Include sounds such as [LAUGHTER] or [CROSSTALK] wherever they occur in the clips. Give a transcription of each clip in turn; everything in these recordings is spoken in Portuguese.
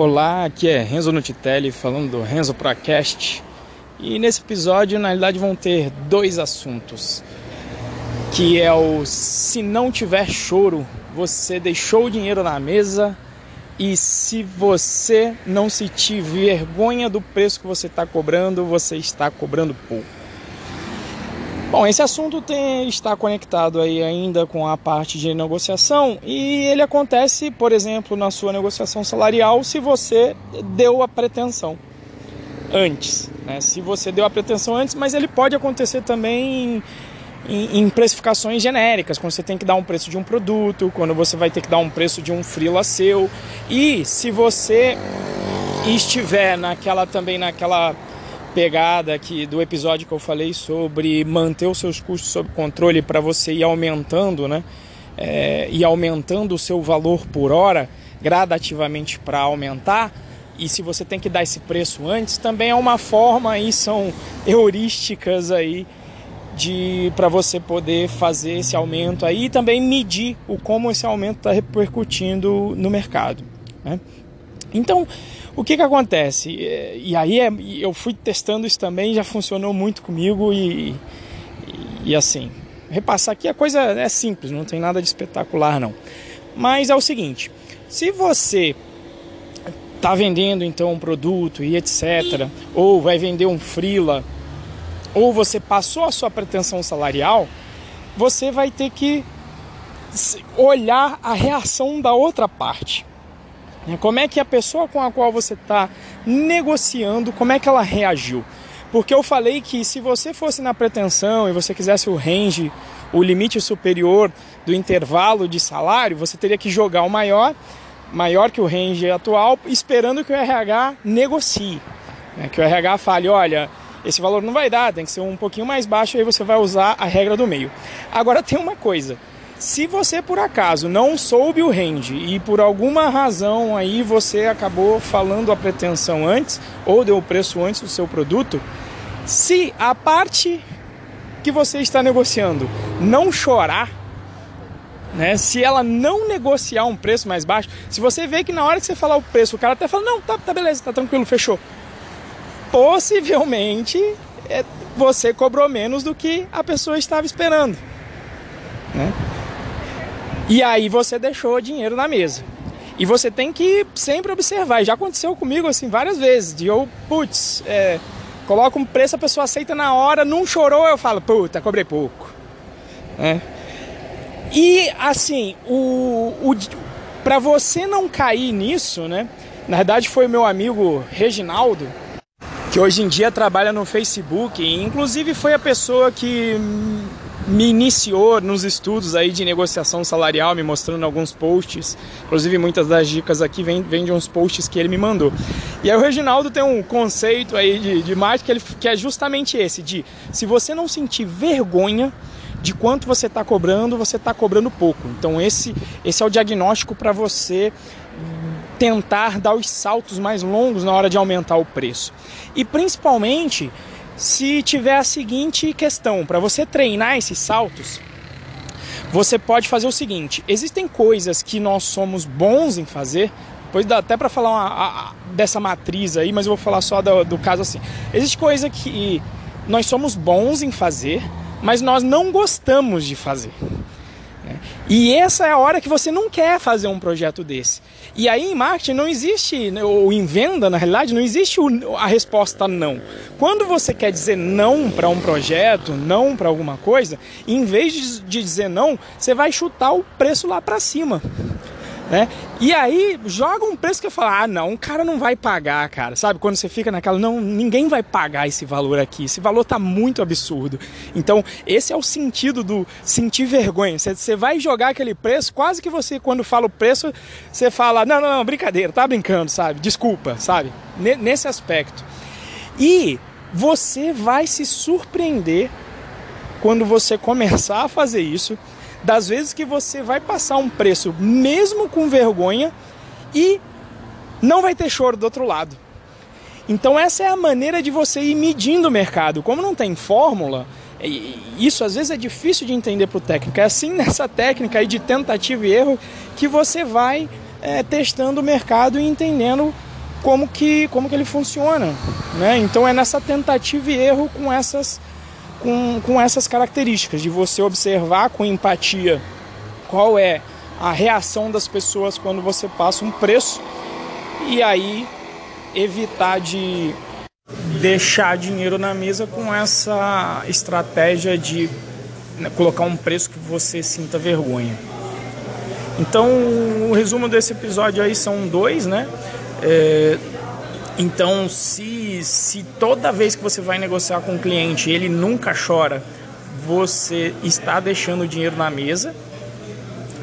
Olá, aqui é Renzo Nutitelli falando do Renzo Procast. E nesse episódio, na realidade, vão ter dois assuntos. Que é o se não tiver choro, você deixou o dinheiro na mesa e se você não sentir vergonha do preço que você está cobrando, você está cobrando pouco. Bom, esse assunto tem, está conectado aí ainda com a parte de negociação e ele acontece, por exemplo, na sua negociação salarial se você deu a pretensão antes. Né? Se você deu a pretensão antes, mas ele pode acontecer também em, em, precificações genéricas, quando você tem que dar um preço de um produto, quando você vai ter que dar um preço de um freela seu. E se você estiver naquela também naquela pegada aqui do episódio que eu falei sobre manter os seus custos sob controle para você ir aumentando, né? É, e aumentando o seu valor por hora gradativamente para aumentar. E se você tem que dar esse preço antes, também é uma forma aí, são heurísticas aí de para você poder fazer esse aumento aí e também medir o como esse aumento está repercutindo no mercado. Né? Então, o que que acontece? E aí é, eu fui testando isso também, já funcionou muito comigo e, e, e assim, repassar aqui a coisa é simples, não tem nada de espetacular não. Mas é o seguinte, se você está vendendo então um produto e etc, ou vai vender um freela, ou você passou a sua pretensão salarial, você vai ter que olhar a reação da outra parte. Né? Como é que a pessoa com a qual você está negociando, como é que ela reagiu? Porque eu falei que se você fosse na pretensão e você quisesse o range, o limite superior do intervalo de salário, você teria que jogar o maior, maior que o range atual, esperando que o RH negocie. Né? Que o RH fale, olha, esse valor não vai dar, tem que ser um pouquinho mais baixo, aí você vai usar a regra do meio. Agora [LAUGHS] tem uma coisa, se você por acaso não soube o range e por alguma razão aí você acabou falando a pretensão antes ou deu o preço antes do seu produto, se a parte que você está negociando não chorar, né? Se ela não negociar um preço mais baixo, se você vê que na hora que você falar o preço, o cara até fala, não, tá, tá beleza, tá tranquilo, fechou. Possivelmente é, você cobrou menos do que a pessoa estava esperando. Né? E aí você deixou dinheiro na mesa. E você tem que sempre observar. Já aconteceu comigo assim várias vezes. De eu, putz, é, um preço, a pessoa aceita na hora, não chorou, eu falo, puta, cobrei pouco. É. E assim, o, o para você não cair nisso, né? Na verdade foi meu amigo Reginaldo, que hoje em dia trabalha no Facebook, e inclusive foi a pessoa que me iniciou nos estudos aí de negociação salarial, me mostrando alguns posts. Inclusive, muitas das dicas aqui vêm, vêm de uns posts que ele me mandou. E aí o Reginaldo tem um conceito aí de, de marketing que, ele, que é justamente esse, de se você não sentir vergonha de quanto você está cobrando, você está cobrando pouco. Então esse, esse é o diagnóstico para você tentar dar os saltos mais longos na hora de aumentar o preço. E principalmente se tiver a seguinte questão, para você treinar esses saltos, você pode fazer o seguinte: existem coisas que nós somos bons em fazer. Depois dá até para falar uma, a, dessa matriz aí, mas eu vou falar só do, do caso assim. Existe coisa que nós somos bons em fazer, mas nós não gostamos de fazer. E essa é a hora que você não quer fazer um projeto desse. E aí em marketing não existe, né, ou em venda, na realidade, não existe a resposta não. Quando você quer dizer não para um projeto, não para alguma coisa, em vez de dizer não, você vai chutar o preço lá para cima. Né? E aí joga um preço que eu falo, ah não, o cara não vai pagar, cara. Sabe, quando você fica naquela, não, ninguém vai pagar esse valor aqui. Esse valor tá muito absurdo. Então, esse é o sentido do sentir vergonha. Você, vai jogar aquele preço, quase que você, quando fala o preço, você fala, não, não, não, brincadeira, tá brincando, sabe? Desculpa, sabe? Nesse aspecto. E você vai se surpreender quando você começar a fazer isso das vezes que você vai passar um preço mesmo com vergonha e não vai ter choro do outro lado. Então essa é a maneira de você ir medindo o mercado. Como não tem fórmula, isso às vezes é difícil de entender para o técnico. É assim [LAUGHS] nessa técnica aí de tentativa e erro que você vai é, testando o mercado e entendendo como que, como que ele funciona. Né? Então é nessa tentativa e erro com essas, com, com essas características, de você observar com empatia qual é a reação das pessoas quando você passa um preço e aí evitar de deixar dinheiro na mesa com essa estratégia de né, colocar um preço que você sinta vergonha. Então, o resumo desse episódio aí são dois, né? É, então, se, se toda vez que você vai negociar com o cliente ele nunca chora, você está deixando dinheiro na mesa.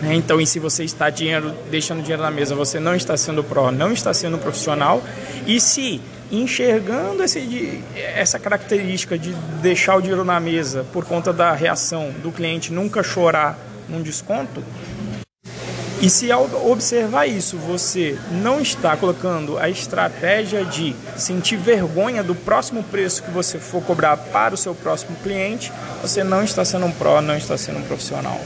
Né? Então, e se você está dinheiro, deixando dinheiro na mesa, você não está sendo pró, não está sendo profissional. E se enxergando esse, essa característica de deixar o dinheiro na mesa por conta da reação do cliente nunca chorar num desconto, e se ao observar isso você não está colocando a estratégia de sentir vergonha do próximo preço que você for cobrar para o seu próximo cliente, você não está sendo um pró, não está sendo um profissional.